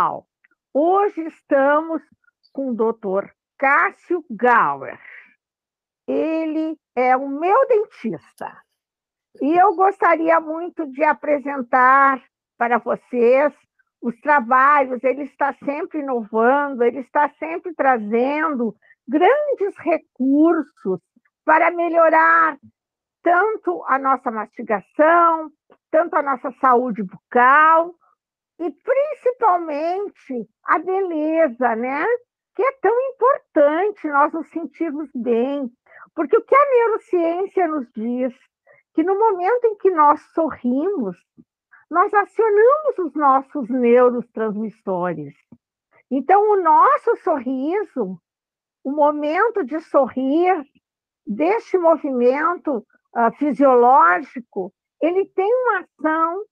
Pessoal! Hoje estamos com o Dr. Cássio Gauer. Ele é o meu dentista. E eu gostaria muito de apresentar para vocês os trabalhos. Ele está sempre inovando, ele está sempre trazendo grandes recursos para melhorar tanto a nossa mastigação, tanto a nossa saúde bucal e principalmente a beleza, né? Que é tão importante nós nos sentirmos bem, porque o que a neurociência nos diz que no momento em que nós sorrimos, nós acionamos os nossos neurotransmissores. Então, o nosso sorriso, o momento de sorrir, deste movimento uh, fisiológico, ele tem uma ação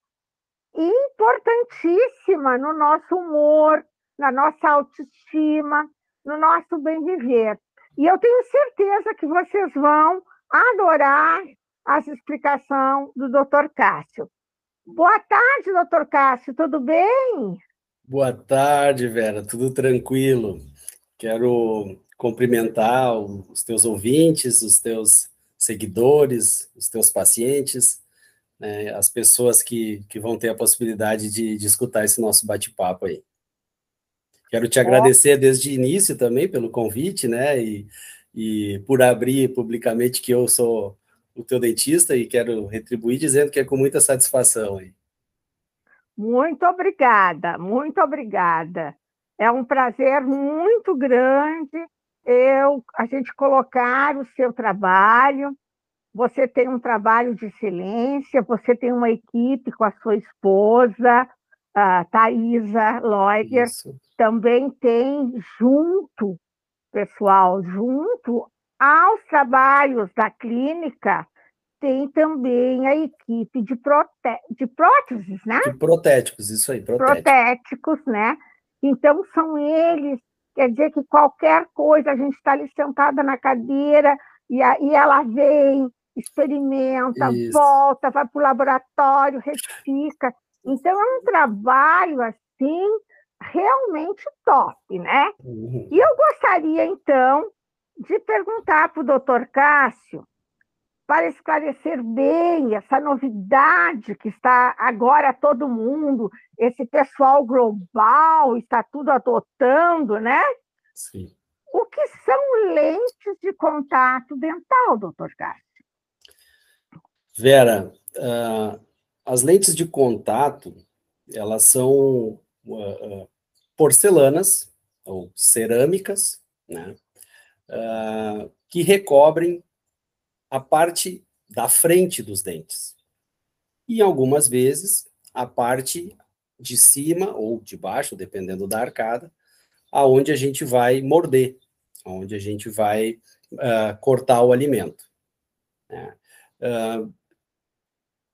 importantíssima no nosso humor, na nossa autoestima, no nosso bem-viver. E eu tenho certeza que vocês vão adorar as explicações do Dr. Cássio. Boa tarde, doutor Cássio, tudo bem? Boa tarde, Vera, tudo tranquilo. Quero cumprimentar os teus ouvintes, os teus seguidores, os teus pacientes, né, as pessoas que, que vão ter a possibilidade de, de escutar esse nosso bate-papo aí. Quero te agradecer desde o início também pelo convite, né, e, e por abrir publicamente que eu sou o teu dentista e quero retribuir dizendo que é com muita satisfação aí. Muito obrigada, muito obrigada. É um prazer muito grande eu a gente colocar o seu trabalho você tem um trabalho de excelência, você tem uma equipe com a sua esposa, a Thaisa Leuger, também tem junto, pessoal, junto aos trabalhos da clínica, tem também a equipe de, prote... de próteses, né? De protéticos, isso aí, protéticos. protéticos, né? Então, são eles, quer dizer que qualquer coisa, a gente está ali sentada na cadeira e, a, e ela vem, experimenta, Isso. volta, vai para o laboratório, retifica. Então, é um trabalho assim realmente top, né? Uhum. E eu gostaria, então, de perguntar para o doutor Cássio, para esclarecer bem essa novidade que está agora todo mundo, esse pessoal global está tudo adotando, né? Sim. O que são lentes de contato dental, doutor Cássio? Vera, uh, as lentes de contato, elas são uh, porcelanas ou cerâmicas, né, uh, que recobrem a parte da frente dos dentes. E algumas vezes a parte de cima ou de baixo, dependendo da arcada, aonde a gente vai morder, aonde a gente vai cortar o alimento. Né. Uh,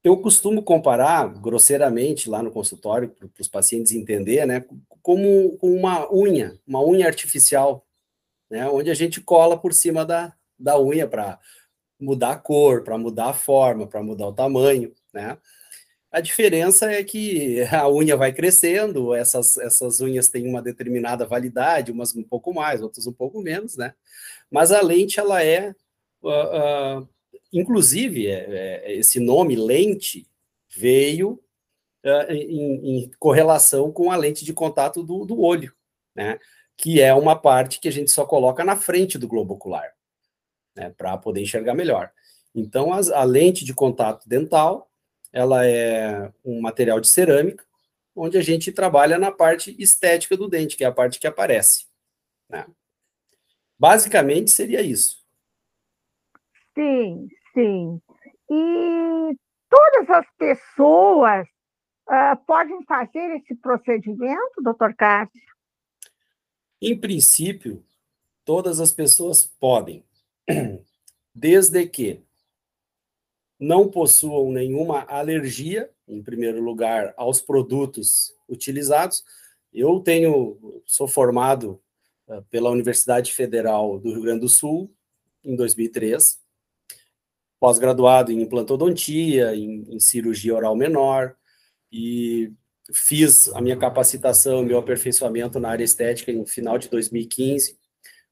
eu costumo comparar, grosseiramente, lá no consultório, para os pacientes entender, né, como uma unha, uma unha artificial, né, onde a gente cola por cima da, da unha para mudar a cor, para mudar a forma, para mudar o tamanho, né. A diferença é que a unha vai crescendo, essas, essas unhas têm uma determinada validade, umas um pouco mais, outras um pouco menos, né? Mas a lente, ela é uh, uh, Inclusive, é, é, esse nome lente veio uh, em, em, correlação com a lente de contato do, do, olho, né? Que é uma parte que a gente só coloca na frente do globo ocular, né? Para poder enxergar melhor. Então, as, a lente de contato dental, ela é um material de cerâmica, onde a gente trabalha na parte estética do dente, que é a parte que aparece. Né? Basicamente, seria isso. Sim, Sim. E todas as pessoas uh, podem fazer esse procedimento, doutor Cássio? Em princípio, todas as pessoas podem, desde que não possuam nenhuma alergia, em primeiro lugar, aos produtos utilizados. Eu tenho, sou formado uh, pela Universidade Federal do Rio Grande do Sul em 2003 pós-graduado em implantodontia, em, em, cirurgia oral menor, e fiz a minha capacitação, meu aperfeiçoamento na área estética em final de 2015,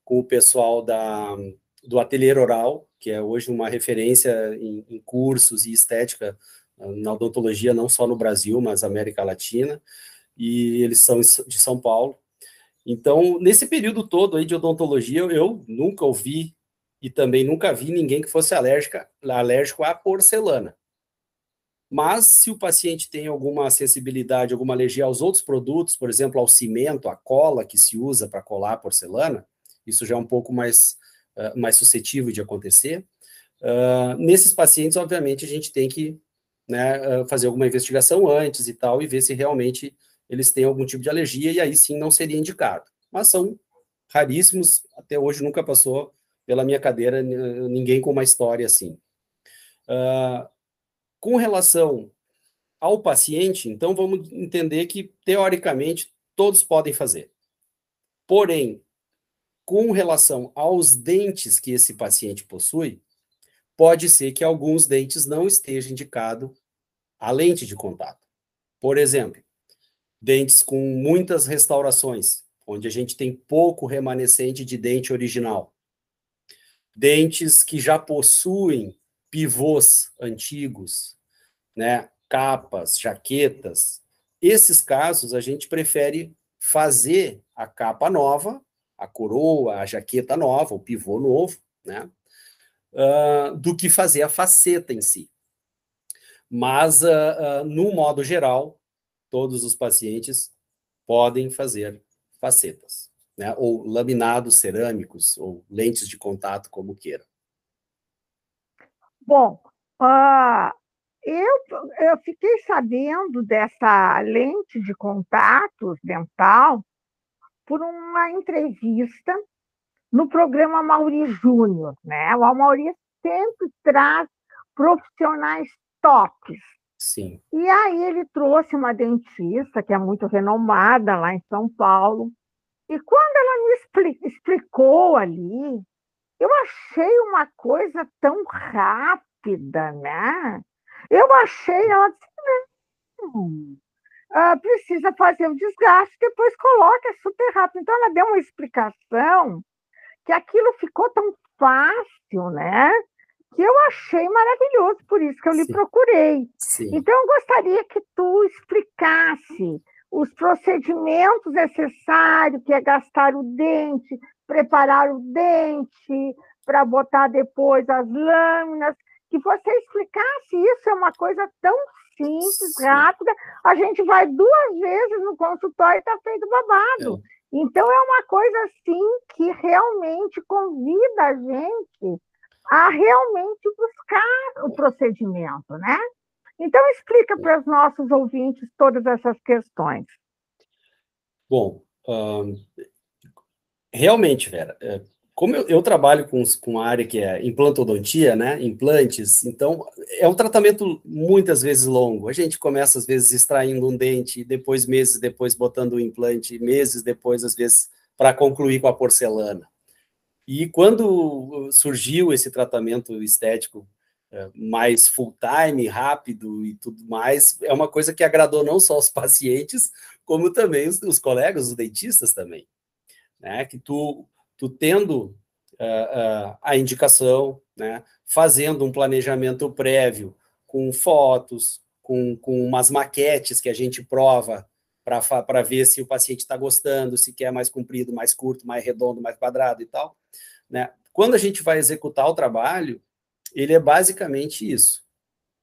com o pessoal da, do Ateliê Oral, que é hoje uma referência em, em cursos e estética ah, na odontologia, não só no Brasil, mas América Latina, e eles são de São Paulo. Então, nesse período todo aí de odontologia, eu nunca ouvi e também nunca vi ninguém que fosse alérgica, alérgico à porcelana. Mas se o paciente tem alguma sensibilidade, alguma alergia aos outros produtos, por exemplo, ao cimento, à cola que se usa para colar a porcelana, isso já é um pouco mais, uh, mais suscetível de acontecer. Uh, nesses pacientes, obviamente, a gente tem que né, uh, fazer alguma investigação antes e tal, e ver se realmente eles têm algum tipo de alergia, e aí sim não seria indicado. Mas são raríssimos, até hoje nunca passou pela minha cadeira ninguém com uma história assim. Uh, com relação ao paciente, então vamos entender que, teoricamente, todos podem fazer. Porém, com relação aos dentes que esse paciente possui, pode ser que alguns dentes não estejam indicados a lente de contato. Por exemplo, dentes com muitas restaurações, onde a gente tem pouco remanescente de dente original. Dentes que já possuem pivôs antigos, né, capas, jaquetas. Esses casos a gente prefere fazer a capa nova, a coroa, a jaqueta nova, o pivô novo, né, uh, do que fazer a faceta em si. Mas, uh, uh, no modo geral, todos os pacientes podem fazer facetas, né, ou laminados cerâmicos, ou lentes de contato, como queira. Bom, uh, eu, eu fiquei sabendo dessa lente de contatos dental por uma entrevista no programa Mauri Júnior, né? O Mauri sempre traz profissionais tops. Sim. E aí ele trouxe uma dentista que é muito renomada lá em São Paulo. E quando ela me explicou ali, eu achei uma coisa tão rápida, né? Eu achei, ela disse, não, ah, precisa fazer o desgaste, depois coloca, é super rápido. Então, ela deu uma explicação que aquilo ficou tão fácil, né? Que eu achei maravilhoso, por isso que eu Sim. lhe procurei. Sim. Então, eu gostaria que tu explicasse os procedimentos necessários, que é gastar o dente, preparar o dente para botar depois as lâminas, que você explicasse isso, é uma coisa tão simples, Sim. rápida, a gente vai duas vezes no consultório e está feito babado. É. Então, é uma coisa assim que realmente convida a gente a realmente buscar o procedimento, né? Então, explica para os nossos ouvintes todas essas questões. Bom, um, realmente, Vera, é, como eu, eu, trabalho com, com a área que é implantodontia, né, implantes, então é um tratamento muitas vezes longo. A gente começa, às vezes, extraindo um dente, depois, meses depois, botando o um implante, meses depois, às vezes, para concluir com a porcelana. E quando surgiu esse tratamento estético é, mais full-time, rápido e tudo mais, é uma coisa que agradou não só os pacientes, como também os, os colegas, os dentistas também. Né? Que tu tu tendo uh, uh, a indicação, né, fazendo um planejamento prévio com fotos, com, com umas maquetes que a gente prova para ver se o paciente está gostando, se quer mais comprido, mais curto, mais redondo, mais quadrado e tal. Né? Quando a gente vai executar o trabalho, ele é basicamente isso.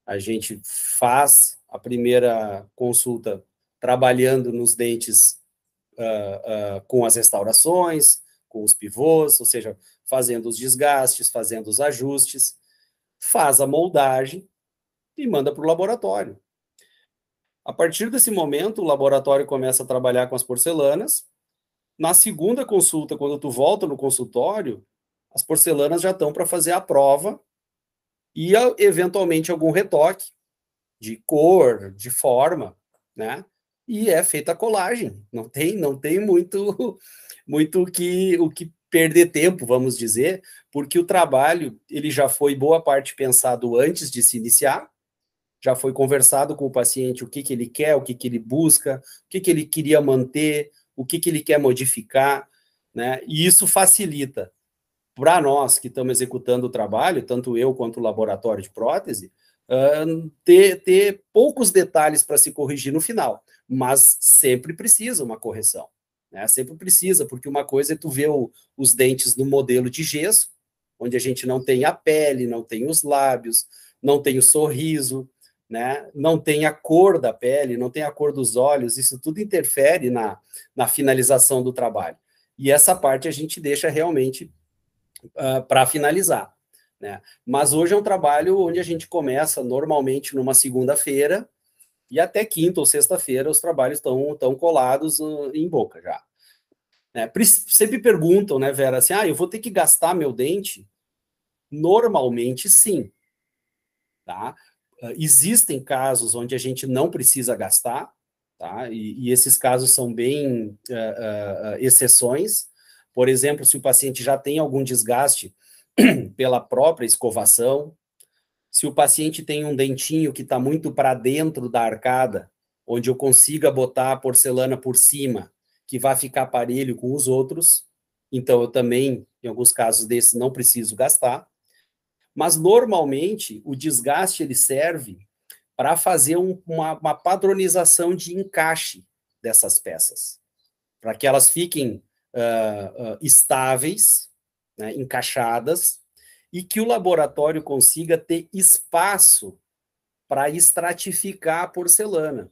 A gente faz a primeira consulta trabalhando nos dentes uh, uh, com as restaurações, com os pivôs, ou seja, fazendo os desgastes, fazendo os ajustes, faz a moldagem e manda para o laboratório. A partir desse momento, o laboratório começa a trabalhar com as porcelanas. Na segunda consulta, quando tu volta no consultório, as porcelanas já estão para fazer a prova e eventualmente algum retoque de cor, de forma, né? E é feita a colagem. Não tem, não tem muito muito que, o que perder tempo, vamos dizer, porque o trabalho ele já foi boa parte pensado antes de se iniciar, já foi conversado com o paciente o que, que ele quer, o que, que ele busca, o que, que ele queria manter, o que, que ele quer modificar, né? E isso facilita para nós que estamos executando o trabalho, tanto eu quanto o laboratório de prótese, uh, ter, ter poucos detalhes para se corrigir no final, mas sempre precisa uma correção. Né? Sempre precisa, porque uma coisa é tu ver os dentes no modelo de gesso, onde a gente não tem a pele, não tem os lábios, não tem o sorriso, né? não tem a cor da pele, não tem a cor dos olhos, isso tudo interfere na, na finalização do trabalho. E essa parte a gente deixa realmente uh, ah, para finalizar. Né? Mas hoje é um trabalho onde a gente começa normalmente numa segunda-feira e até quinta ou sexta-feira os trabalhos estão tão colados uh, em boca já. É, sempre perguntam, né, Vera, assim, ah, eu vou ter que gastar meu dente? Normalmente, sim. Tá? Uh, existem casos onde a gente não precisa gastar, tá? E, e esses casos são bem uh, exceções. Por exemplo, se o paciente já tem algum desgaste pela própria escovação, se o paciente tem um dentinho que está muito para dentro da arcada, onde eu consiga botar a porcelana por cima, que vai ficar parelho com os outros, então eu também, em alguns casos desses, não preciso gastar. Mas normalmente o desgaste ele serve para fazer um, uma, uma padronização de encaixe dessas peças, para que elas fiquem uh, uh, estáveis, né, encaixadas, e que o laboratório consiga ter espaço para estratificar a porcelana,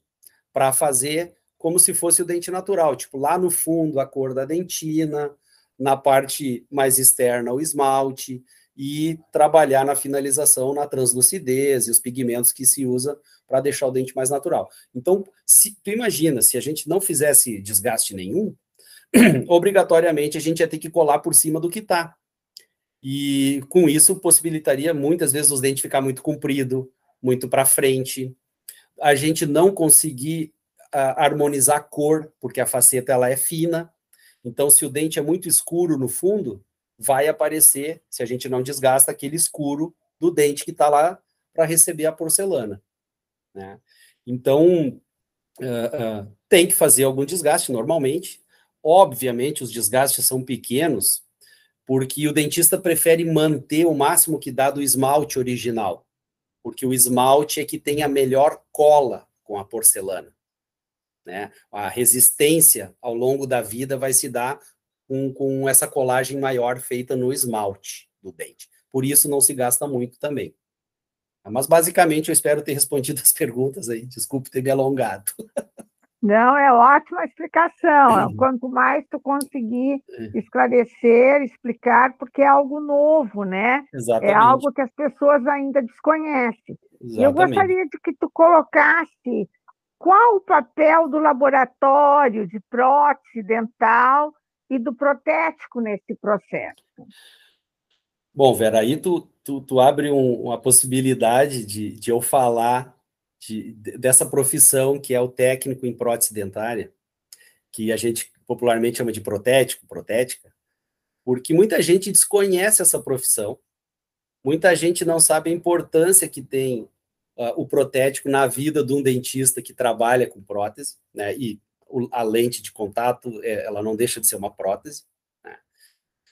para fazer como se fosse o dente natural, tipo lá no fundo a cor da dentina, na parte mais externa o esmalte e trabalhar na finalização na translucidez e os pigmentos que se usa para deixar o dente mais natural. Então, se tu imagina, se a gente não fizesse desgaste nenhum, obrigatoriamente a gente ia ter que colar por cima do que está. E com isso possibilitaria muitas vezes os dentes ficar muito comprido, muito para frente, a gente não conseguir harmonizar a cor, porque a faceta ela é fina. Então, se o dente é muito escuro no fundo, vai aparecer, se a gente não desgasta, aquele escuro do dente que está lá para receber a porcelana. Né? Então, uh, uh, tem que fazer algum desgaste normalmente. Obviamente, os desgastes são pequenos, porque o dentista prefere manter o máximo que dá do esmalte original, porque o esmalte é que tem a melhor cola com a porcelana. Né? A resistência ao longo da vida vai se dar com, com essa colagem maior feita no esmalte do dente. Por isso não se gasta muito também. Mas basicamente eu espero ter respondido as perguntas aí. Desculpe ter me alongado. Não, é ótima explicação. Quanto mais tu conseguir é. esclarecer, explicar, porque é algo novo, né? É Exatamente. É algo que as pessoas ainda desconhecem. Exatamente. Eu gostaria de que tu colocasse qual o papel do laboratório de prótese dental e do protético nesse processo. Bom, Vera, aí tu, tu, tu abre um, uma possibilidade de, de eu falar de, dessa profissão que é o técnico em prótese dentária, que a gente popularmente chama de protético, protética, porque muita gente desconhece essa profissão, muita gente não sabe a importância que tem uh, o protético na vida de um dentista que trabalha com prótese, né, e o, a lente de contato, é, ela não deixa de ser uma prótese, né?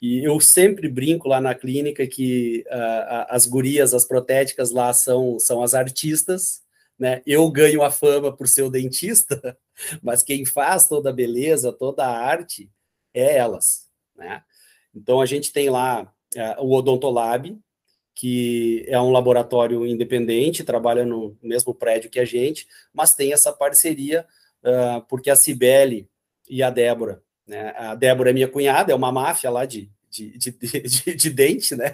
e eu sempre brinco lá na clínica que uh, as gurias, as protéticas lá são, são as artistas, né? Eu ganho a fama por ser o dentista, mas quem faz toda a beleza, toda a arte é elas, né? Então a gente tem lá é, o Odontolab, que é um laboratório independente, trabalha no mesmo prédio que a gente, mas tem essa parceria uh, porque a Cibele e a Débora, né? A Débora é minha cunhada, é uma máfia lá de, de, de, de, de dente, né?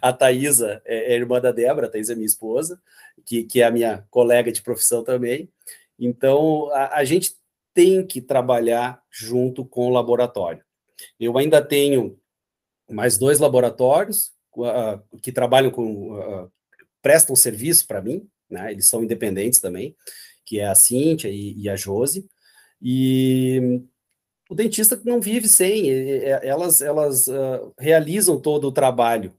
A Thaisa é, é irmã da Débora, a Thaisa é minha esposa, que, que é a minha colega de profissão também. Então, a, a gente tem que trabalhar junto com o laboratório. Eu ainda tenho mais dois laboratórios uh, que trabalham com, uh, prestam serviço para mim, né? Eles são independentes também, que é a Cíntia e, e a Josi. E o dentista não vive sem, elas, elas uh, realizam todo o trabalho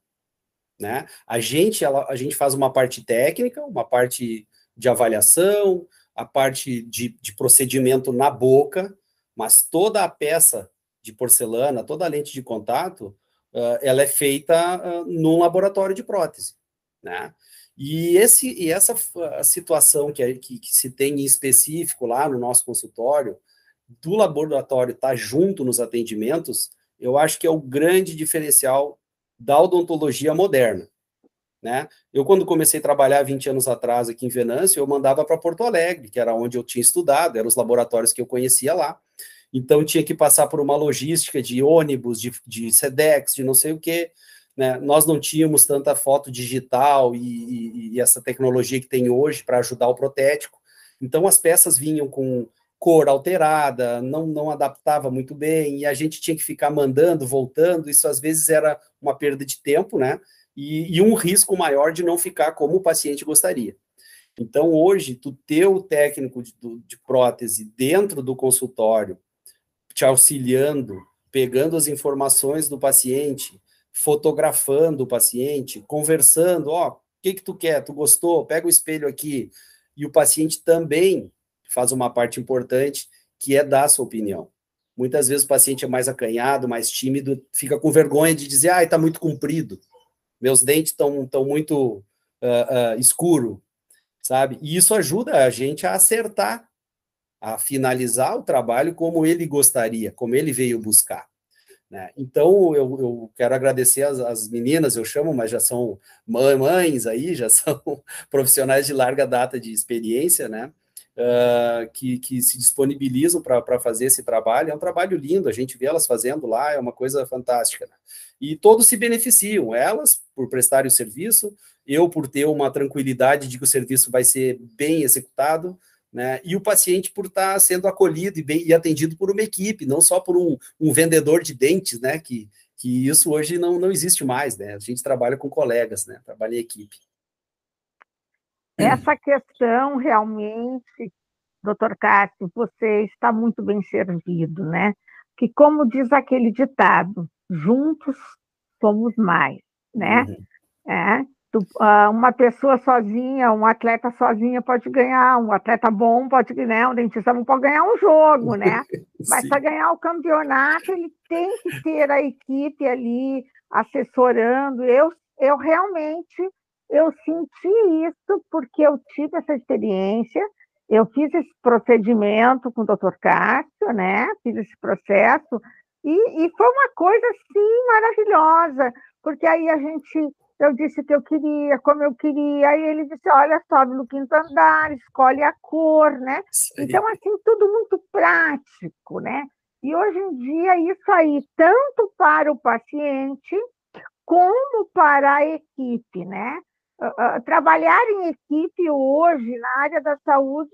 né? A gente, ela, a gente faz uma parte técnica, uma parte de avaliação, a parte de, de procedimento na boca, mas toda a peça de porcelana, toda a lente de contato, uh, ela é feita uh, num laboratório de prótese, né? E, esse, e essa situação que, que, que, se tem em específico lá no nosso consultório, do laboratório estar tá junto nos atendimentos, eu acho que é o grande diferencial da odontologia moderna. Né? Eu, quando comecei a trabalhar 20 anos atrás aqui em Venâncio, eu mandava para Porto Alegre, que era onde eu tinha estudado, eram os laboratórios que eu conhecia lá. Então, tinha que passar por uma logística de ônibus, de, de SEDEX, de não sei o quê. Né? Nós não tínhamos tanta foto digital e, e, e essa tecnologia que tem hoje para ajudar o protético. Então, as peças vinham com cor alterada, não, não adaptava muito bem, e a gente tinha que ficar mandando, voltando, isso às vezes era uma perda de tempo, né? E, e um risco maior de não ficar como o paciente gostaria. Então, hoje, tu ter o técnico de, de prótese dentro do consultório, te auxiliando, pegando as informações do paciente, fotografando o paciente, conversando, ó, oh, o que que tu quer? Tu gostou? Pega o espelho aqui. E o paciente também faz uma parte importante, que é dar a sua opinião. Muitas vezes o paciente é mais acanhado, mais tímido, fica com vergonha de dizer, ah, está muito comprido, meus dentes estão tão muito uh, uh, escuro, sabe? E isso ajuda a gente a acertar, a finalizar o trabalho como ele gostaria, como ele veio buscar. Né? Então, eu, eu, quero agradecer as, as, meninas, eu chamo, mas já são mães aí, já são profissionais de larga data de experiência, né? Uh, que, que, se disponibilizam para fazer esse trabalho. É um trabalho lindo, a gente vê elas fazendo lá, é uma coisa fantástica. Né? E todos se beneficiam, elas por prestarem o serviço, eu por ter uma tranquilidade de que o serviço vai ser bem executado, né? E o paciente por estar sendo acolhido e, bem, e atendido por uma equipe, não só por um, um vendedor de dentes, né? Que, que isso hoje não, não existe mais, né? A gente trabalha com colegas, né? Trabalha em equipe. Essa questão realmente, doutor Cássio, você está muito bem servido, né? Que como diz aquele ditado, juntos somos mais, né? Uhum. É, tu, uh, uma pessoa sozinha, um atleta sozinha pode ganhar, um atleta bom pode ganhar, um dentista bom pode ganhar um jogo, né? Mas para ganhar o campeonato, ele tem que ter a equipe ali assessorando. Eu, eu realmente eu senti isso porque eu tive essa experiência, eu fiz esse procedimento com o doutor Cássio, né? Fiz esse processo, e, e, foi uma coisa, assim, maravilhosa, porque aí a gente, eu disse que eu queria, como eu queria, aí ele disse, olha, sobe no quinto andar, escolhe a cor, né? Sim. Então, assim, tudo muito prático, né? E hoje em dia, isso aí, tanto para o paciente, como para a equipe, né? Uh, trabalhar em equipe hoje na área da saúde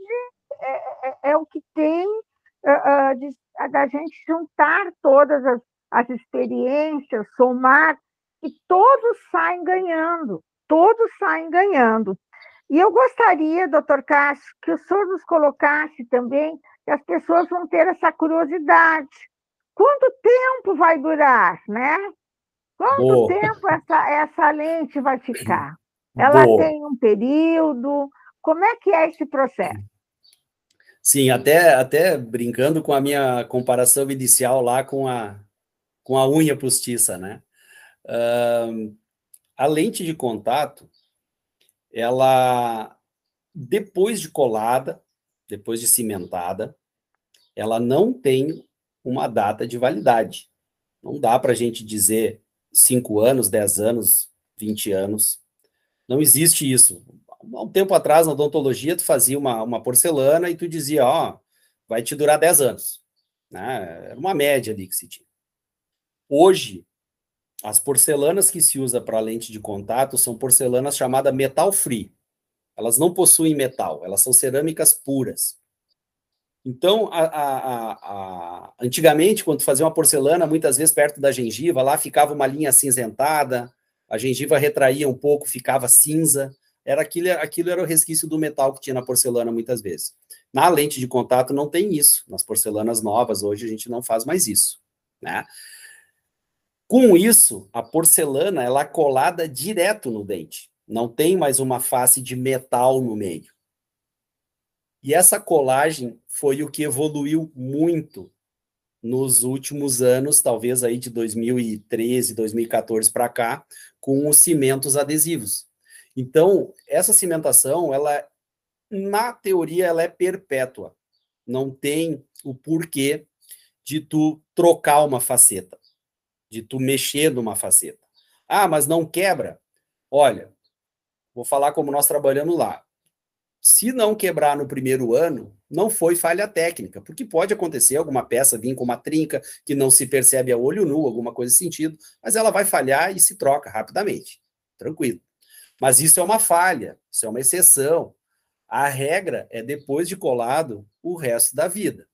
é, é, é o que tem uh, de, da gente juntar todas as, as experiências, somar, e todos saem ganhando, todos saem ganhando. E eu gostaria, doutor Cássio, que o senhor nos colocasse também, que as pessoas vão ter essa curiosidade. Quanto tempo vai durar, né? Quanto Boa. tempo essa, essa lente vai ficar? Ela Boa. tem um período? Como é que é esse processo? Sim, até, até brincando com a minha comparação inicial lá com a, com a unha postiça, né? Uh, a lente de contato, ela, depois de colada, depois de cimentada, ela não tem uma data de validade. Não dá para a gente dizer 5 anos, 10 anos, 20 anos. Não existe isso. Há um tempo atrás, na odontologia, tu fazia uma, uma porcelana e tu dizia, ó, vai te durar 10 anos. Né? Era uma média ali que se tinha. Hoje, as porcelanas que se usa para lente de contato são porcelanas chamadas metal free. Elas não possuem metal, elas são cerâmicas puras. Então, a, a, a, antigamente, quando fazia uma porcelana, muitas vezes perto da gengiva, lá ficava uma linha acinzentada, a gengiva retraía um pouco, ficava cinza. Era aquilo, aquilo era o resquício do metal que tinha na porcelana muitas vezes. Na lente de contato não tem isso. Nas porcelanas novas hoje a gente não faz mais isso, né? Com isso, a porcelana ela é colada direto no dente. Não tem mais uma face de metal no meio. E essa colagem foi o que evoluiu muito nos últimos anos, talvez aí de 2013, 2014 para cá, com os cimentos adesivos. Então, essa cimentação, ela na teoria ela é perpétua. Não tem o porquê de tu trocar uma faceta, de tu mexer numa faceta. Ah, mas não quebra. Olha, vou falar como nós trabalhamos lá. Se não quebrar no primeiro ano, não foi falha técnica, porque pode acontecer alguma peça vir com uma trinca que não se percebe a olho nu, alguma coisa sentido, mas ela vai falhar e se troca rapidamente. Tranquilo. Mas isso é uma falha, isso é uma exceção. A regra é depois de colado o resto da vida.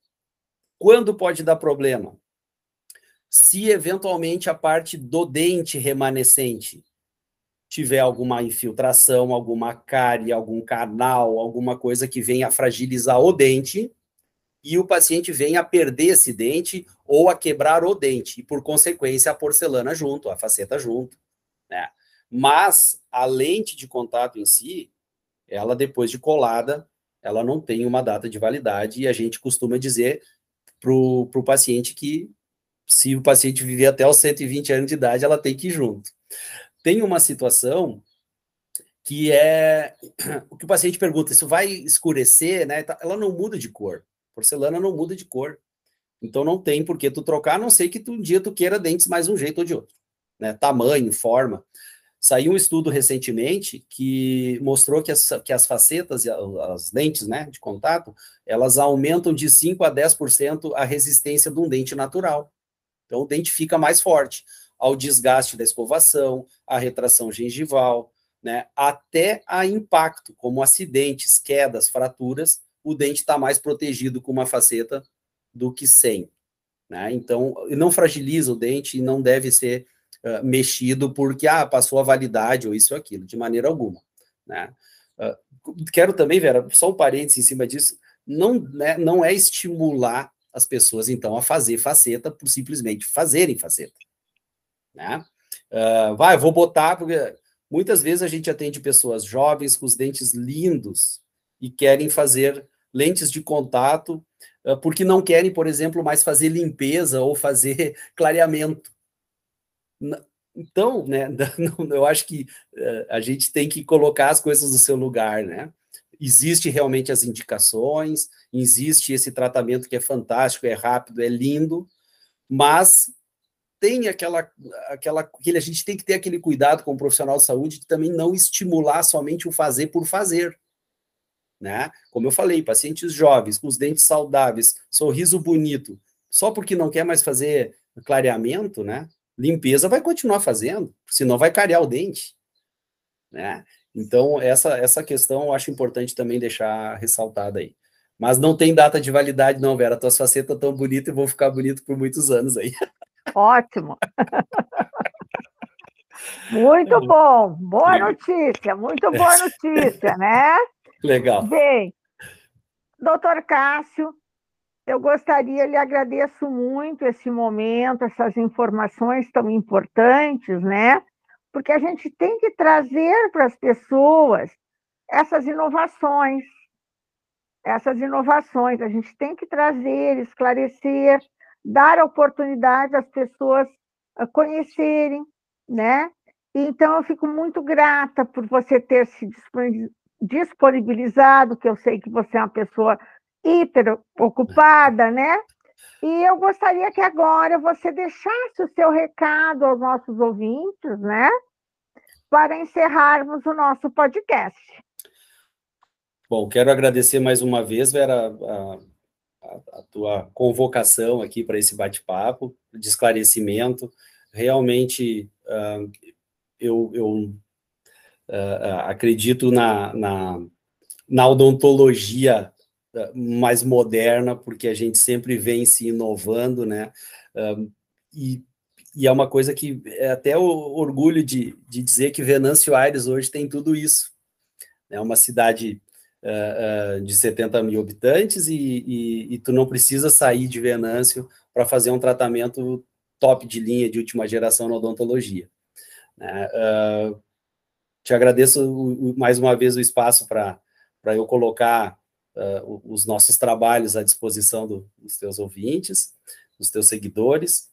Quando pode dar problema? Se eventualmente a parte do dente remanescente tiver alguma infiltração, alguma cárie, algum canal, alguma coisa que venha a fragilizar o dente, e o paciente venha a perder esse dente ou a quebrar o dente, e por consequência a porcelana junto, a faceta junto. Né? Mas a lente de contato em si, ela depois de colada, ela não tem uma data de validade e a gente costuma dizer para o paciente que se o paciente viver até os 120 anos de idade, ela tem que ir junto. Tem uma situação que é o que o paciente pergunta, isso vai escurecer, né? Ela não muda de cor. Porcelana não muda de cor. Então não tem por que tu trocar, a não ser que tu, um dia tu queira dentes mais um jeito ou de outro, né? Tamanho, forma. Saiu um estudo recentemente que mostrou que as, que as facetas e as lentes né, de contato, elas aumentam de 5 a 10% a resistência de um dente natural. Então, o dente fica mais forte ao desgaste da escovação, à retração gengival, né, até a impacto, como acidentes, quedas, fraturas, o dente está mais protegido com uma faceta do que sem. Né? Então, não fragiliza o dente e não deve ser uh, mexido porque ah, passou a validade ou isso ou aquilo, de maneira alguma. Né? Uh, quero também, Vera, só um parênteses em cima disso, não, né, não é estimular as pessoas, então, a fazer faceta por simplesmente fazerem faceta. Né? Uh, vai, vou botar, porque muitas vezes a gente atende pessoas jovens com os dentes lindos e querem fazer lentes de contato porque não querem, por exemplo, mais fazer limpeza ou fazer clareamento. Então, né, eu acho que uh, a gente tem que colocar as coisas no seu lugar, né? Existe realmente as indicações, existe esse tratamento que é fantástico, é rápido, é lindo, mas tem aquela, aquela, aquele, a gente tem que ter aquele cuidado com o profissional de saúde de também não estimular somente o fazer por fazer, né? Como eu falei, pacientes jovens, com os dentes saudáveis, sorriso bonito, só porque não quer mais fazer clareamento, né? limpeza vai continuar fazendo, senão vai cariar o dente. Né? Então, essa, essa questão eu acho importante também deixar ressaltada aí. Mas não tem data de validade, não, Vera. Tuas facetas estão bonitas e vão ficar bonitas por muitos anos aí. Ótimo. muito bom. Boa notícia, muito boa notícia, né? Legal. Bem, doutor Cássio, eu gostaria, lhe agradeço muito esse momento, essas informações tão importantes, né? Porque a gente tem que trazer para as pessoas essas inovações, essas inovações, a gente tem que trazer, esclarecer, dar oportunidade às pessoas conhecerem, né? Então, eu fico muito grata por você ter se disponibilizado, que eu sei que você é uma pessoa hiper ocupada, né? E eu gostaria que agora você deixasse o seu recado aos nossos ouvintes, né? Para encerrarmos o nosso podcast. Bom, quero agradecer mais uma vez, Vera, a, a, a tua convocação aqui para esse bate-papo, de esclarecimento. Realmente, uh, eu, eu uh, acredito na, na, na odontologia mais moderna, porque a gente sempre vem se inovando, né? e, e, é uma coisa que é até o orgulho de, de dizer que Venâncio Aires hoje tem tudo isso. É uma cidade uh, uh, de 70 mil habitantes e, e, e, tu não precisa sair de Venâncio para fazer um tratamento top de linha de última geração na odontologia. Uh, te agradeço mais uma vez o espaço para eu colocar os nossos trabalhos à disposição do, dos teus ouvintes, dos teus seguidores.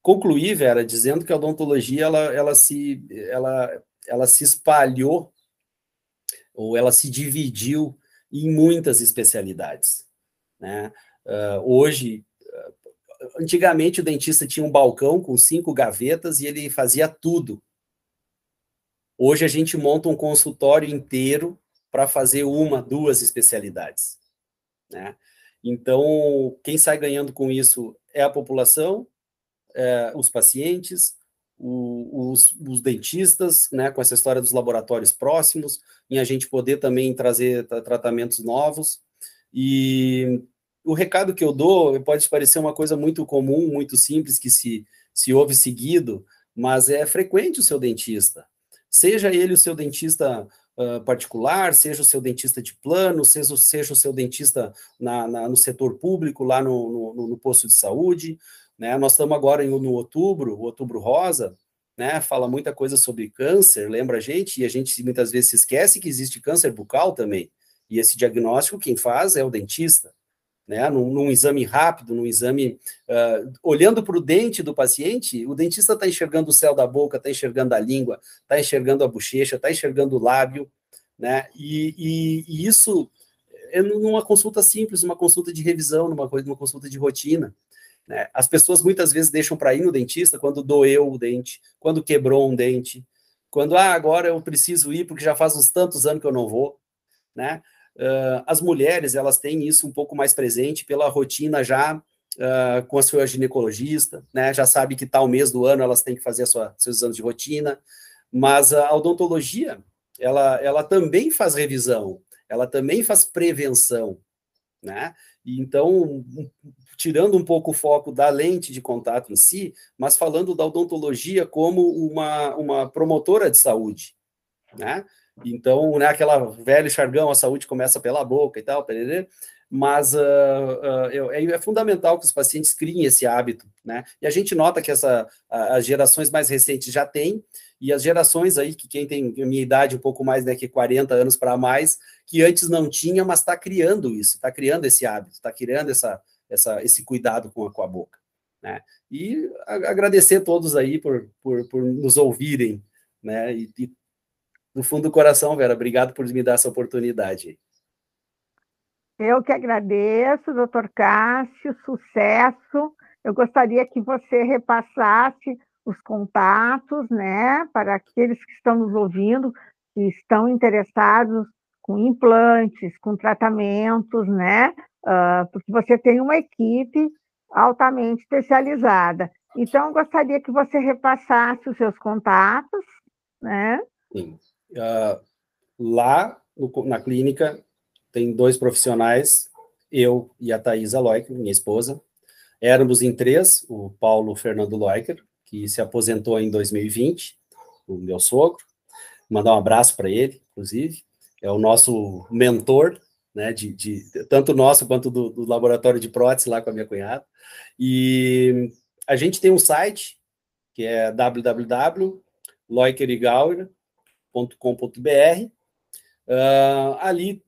Concluí, Vera, dizendo que a odontologia ela, ela, se, ela, ela se espalhou ou ela se dividiu em muitas especialidades. Né? Uh, hoje, antigamente o dentista tinha um balcão com cinco gavetas e ele fazia tudo. Hoje a gente monta um consultório inteiro para fazer uma, duas especialidades. Né? Então, quem sai ganhando com isso é a população, é, os pacientes, os, os, dentistas, né, com essa história dos laboratórios próximos, em a gente poder também trazer tratamentos novos. E o recado que eu dou pode parecer uma coisa muito comum, muito simples, que se, se ouve seguido, mas é frequente o seu dentista. Seja ele o seu dentista uh, particular, seja o seu dentista de plano, seja, seja o seu dentista na, na, no setor público, lá no, no, no posto de saúde. Né? Nós estamos agora em, no outubro, o outubro rosa, né? fala muita coisa sobre câncer, lembra a gente? E a gente muitas vezes se esquece que existe câncer bucal também. E esse diagnóstico quem faz é o dentista né, num, num, exame rápido, num exame uh, olhando para o dente do paciente, o dentista está enxergando o céu da boca, está enxergando a língua, está enxergando a bochecha, está enxergando o lábio, né? E, e, e, isso é numa consulta simples, uma consulta de revisão, numa, numa consulta de rotina. Né? As pessoas muitas vezes deixam para ir no dentista quando doeu o dente, quando quebrou um dente, quando ah, agora eu preciso ir porque já faz uns tantos anos que eu não vou, né? Uh, as mulheres, elas têm isso um pouco mais presente pela rotina já uh, com a sua ginecologista, né? Já sabe que tal mês do ano elas têm que fazer sua, seus exames de rotina, mas a odontologia, ela, ela também faz revisão, ela também faz prevenção, né? E então, tirando um pouco o foco da lente de contato em si, mas falando da odontologia como uma, uma promotora de saúde, né? Então, né, aquela velho chargão, a saúde começa pela boca e tal, mas uh, uh, é, é, fundamental que os pacientes criem esse hábito, né? E a gente nota que essa, as gerações mais recentes já têm, e as gerações aí, que quem tem a minha idade um pouco mais, né, que 40 anos para mais, que antes não tinha, mas está criando isso, está criando esse hábito, está criando essa, essa, esse cuidado com a, com a boca, né? E agradecer a todos aí por, por, por nos ouvirem, né? E, e do fundo do coração, Vera, obrigado por me dar essa oportunidade. Eu que agradeço, doutor Cássio, sucesso. Eu gostaria que você repassasse os contatos, né, para aqueles que estão nos ouvindo, que estão interessados com implantes, com tratamentos, né, uh, porque você tem uma equipe altamente especializada. Então, gostaria que você repassasse os seus contatos, né? Sim. Uh, lá no, na clínica tem dois profissionais, eu e a Thaisa Loiker, minha esposa. Éramos em três, o Paulo Fernando Loiker, que se aposentou em 2020, o meu sogro. Mandar um abraço para ele, inclusive. É o nosso mentor, né, de, de tanto nosso quanto do, do, laboratório de prótese lá com a minha cunhada. E a gente tem um site que é www.loikerigauer.com com.br Uh, ali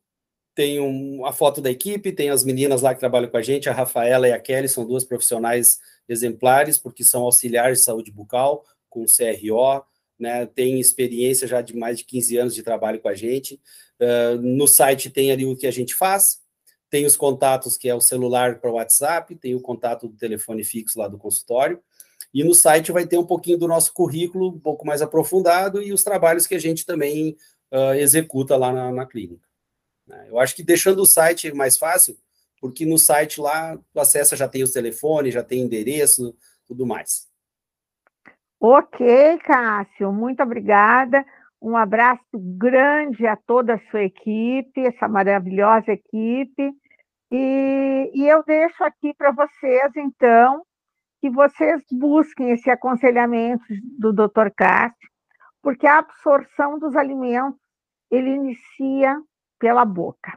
tem um, a foto da equipe, tem as meninas lá que trabalham com a gente, a Rafaela e a Kelly, são duas profissionais exemplares, porque são auxiliares de saúde bucal, com CRO, né, tem experiência já de mais de 15 anos de trabalho com a gente. Uh, no site tem ali o que a gente faz, tem os contatos, que é o celular para o WhatsApp, tem o contato do telefone fixo lá do consultório, e no site vai ter um pouquinho do nosso currículo, um pouco mais aprofundado, e os trabalhos que a gente também uh, executa lá na, na clínica. Né? Eu acho que deixando o site mais fácil, porque no site lá o acesso já tem os telefones, já tem endereço, tudo mais. Ok, Cássio, muito obrigada. Um abraço grande a toda a sua equipe, essa maravilhosa equipe. E, e eu deixo aqui para vocês, então, que vocês busquem esse aconselhamento do Dr. Cássio, porque a absorção dos alimentos ele inicia pela boca.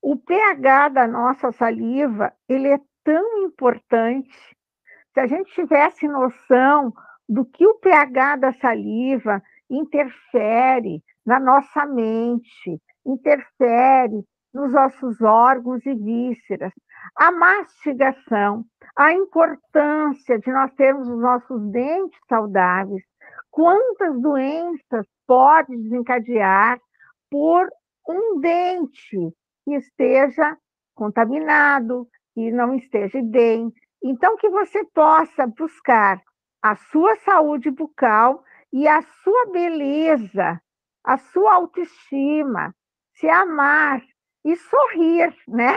O pH da nossa saliva ele é tão importante se a gente tivesse noção do que o pH da saliva interfere na nossa mente, interfere nos nossos órgãos e vísceras, a mastigação, a importância de nós termos os nossos dentes saudáveis, quantas doenças pode desencadear por um dente que esteja contaminado, que não esteja bem. Então, que você possa buscar a sua saúde bucal e a sua beleza, a sua autoestima, se amar e sorrir, né?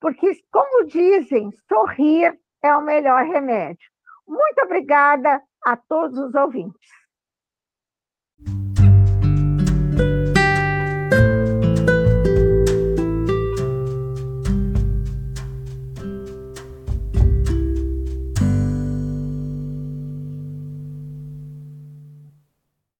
Porque, como dizem, sorrir é o melhor remédio. Muito obrigada a todos os ouvintes.